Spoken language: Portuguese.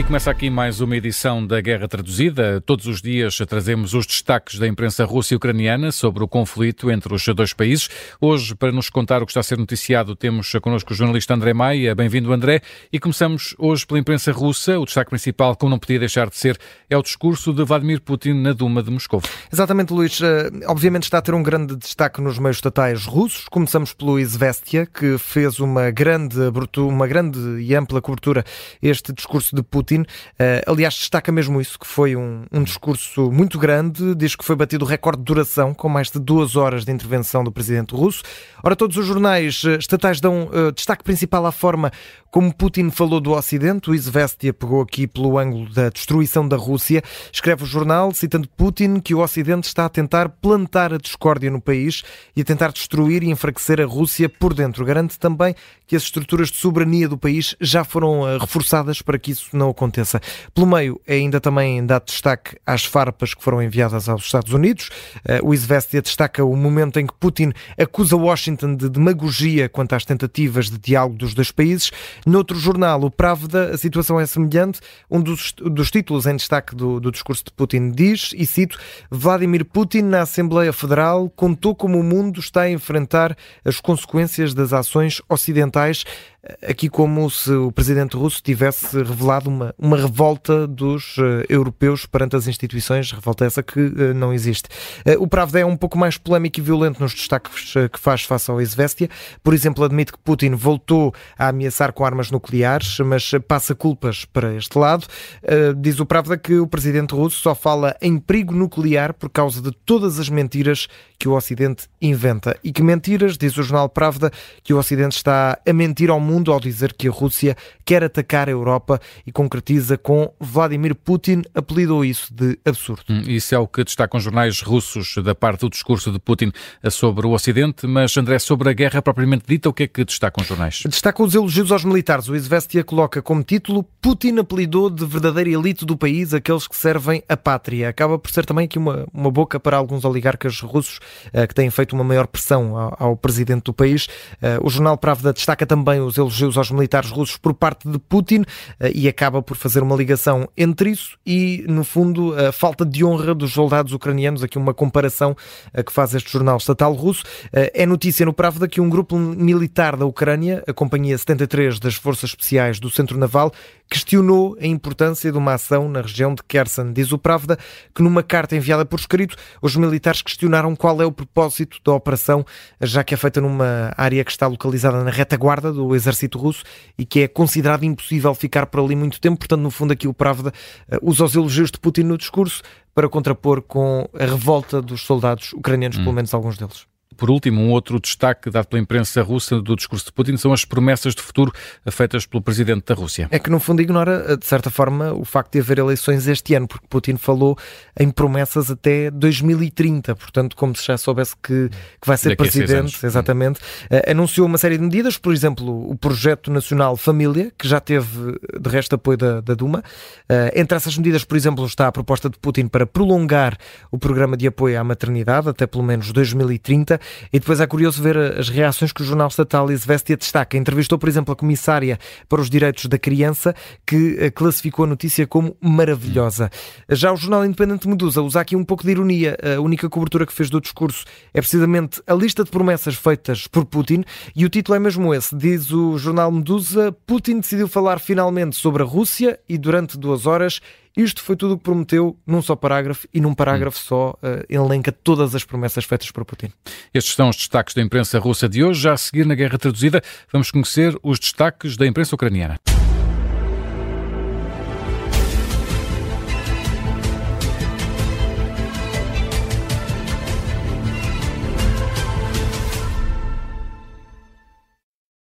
Começa aqui mais uma edição da Guerra Traduzida. Todos os dias trazemos os destaques da imprensa russa e ucraniana sobre o conflito entre os dois países. Hoje, para nos contar o que está a ser noticiado, temos connosco o jornalista André Maia. Bem-vindo, André. E começamos hoje pela imprensa russa. O destaque principal, como não podia deixar de ser, é o discurso de Vladimir Putin na Duma de Moscou. Exatamente, Luís. Eh, obviamente está a ter um grande destaque nos meios estatais russos. Começamos pelo Izvestia, que fez uma grande, uma grande e ampla cobertura este discurso de Putin Uh, aliás, destaca mesmo isso, que foi um, um, discurso muito grande, diz que foi batido o recorde de duração, com mais de duas horas de intervenção do presidente russo. Ora, todos os jornais eh, estatais dão uh, destaque principal à forma como Putin falou do Ocidente. O Izvestia pegou aqui pelo ângulo da destruição da Rússia. Escreve o jornal, citando Putin, que o Ocidente está a tentar plantar a discórdia no país e a tentar destruir e enfraquecer a Rússia por dentro. Garante também que as estruturas de soberania do país já foram reforçadas para que isso não aconteça. Pelo meio, é ainda também dá destaque às farpas que foram enviadas aos Estados Unidos. Eh, o Izvestia destaca o momento em que Putin acusa Washington de demagogia quanto às tentativas de diálogo dos dois países. Noutro jornal, o Pravda, a situação é semelhante. Um dos, dos títulos em destaque do, do discurso de Putin diz, e cito, Vladimir Putin na Assembleia Federal contou como o mundo está a enfrentar as consequências das ações ocidentais aqui como se o presidente russo tivesse revelado uma, uma revolta dos uh, europeus perante as instituições, revolta essa que uh, não existe. Uh, o Pravda é um pouco mais polémico e violento nos destaques que faz face ao Izvestia. Por exemplo, admite que Putin voltou a ameaçar com armas nucleares, mas passa culpas para este lado. diz o Pravda que o presidente russo só fala em perigo nuclear por causa de todas as mentiras que o Ocidente inventa. E que mentiras, diz o jornal Pravda, que o Ocidente está a mentir ao mundo ao dizer que a Rússia quer atacar a Europa e concretiza com Vladimir Putin, apelidou isso de absurdo. Hum, isso é o que destacam jornais russos da parte do discurso de Putin sobre o Ocidente, mas André, sobre a guerra propriamente dita, o que é que destacam os jornais? Destacam os elogios aos militares. O Izvestia coloca como título Putin apelidou de verdadeira elite do país aqueles que servem a pátria. Acaba por ser também aqui uma, uma boca para alguns oligarcas russos uh, que têm feito uma maior pressão ao, ao presidente do país. Uh, o jornal Pravda destaca também os elogios aos militares russos por parte de Putin eh, e acaba por fazer uma ligação entre isso e, no fundo, a falta de honra dos soldados ucranianos. Aqui uma comparação eh, que faz este jornal estatal russo. Eh, é notícia no Pravda que um grupo militar da Ucrânia, a Companhia 73 das Forças Especiais do Centro Naval, questionou a importância de uma ação na região de Kherson. Diz o Pravda que numa carta enviada por escrito, os militares questionaram qual é o propósito da operação, já que é feita numa área que está localizada na retaguarda do exército russo e que é considerado impossível ficar por ali muito tempo. Portanto, no fundo, aqui o Pravda uh, usa os elogios de Putin no discurso para contrapor com a revolta dos soldados ucranianos, hum. pelo menos alguns deles. Por último, um outro destaque dado pela imprensa russa do discurso de Putin são as promessas de futuro feitas pelo presidente da Rússia. É que, no fundo, ignora, de certa forma, o facto de haver eleições este ano, porque Putin falou em promessas até 2030, portanto, como se já soubesse que, que vai ser Daqui presidente, exatamente. Uh, anunciou uma série de medidas, por exemplo, o Projeto Nacional Família, que já teve, de resto, apoio da, da Duma. Uh, entre essas medidas, por exemplo, está a proposta de Putin para prolongar o programa de apoio à maternidade até pelo menos 2030 e depois é curioso ver as reações que o jornal estatal Izvestia destaca. Entrevistou, por exemplo, a comissária para os direitos da criança, que eh, classificou a notícia como maravilhosa. Já o jornal independente Medusa usa aqui um pouco de ironia. A única cobertura que fez do discurso é precisamente a lista de promessas feitas por Putin e o título é mesmo esse. Diz o jornal Medusa: Putin decidiu falar finalmente sobre a Rússia e durante duas horas isto foi tudo o que prometeu num só parágrafo e num parágrafo hum. só uh, elenca todas as promessas feitas por Putin. Estes são os destaques da imprensa russa de hoje. Já a seguir na Guerra Traduzida, vamos conhecer os destaques da imprensa ucraniana.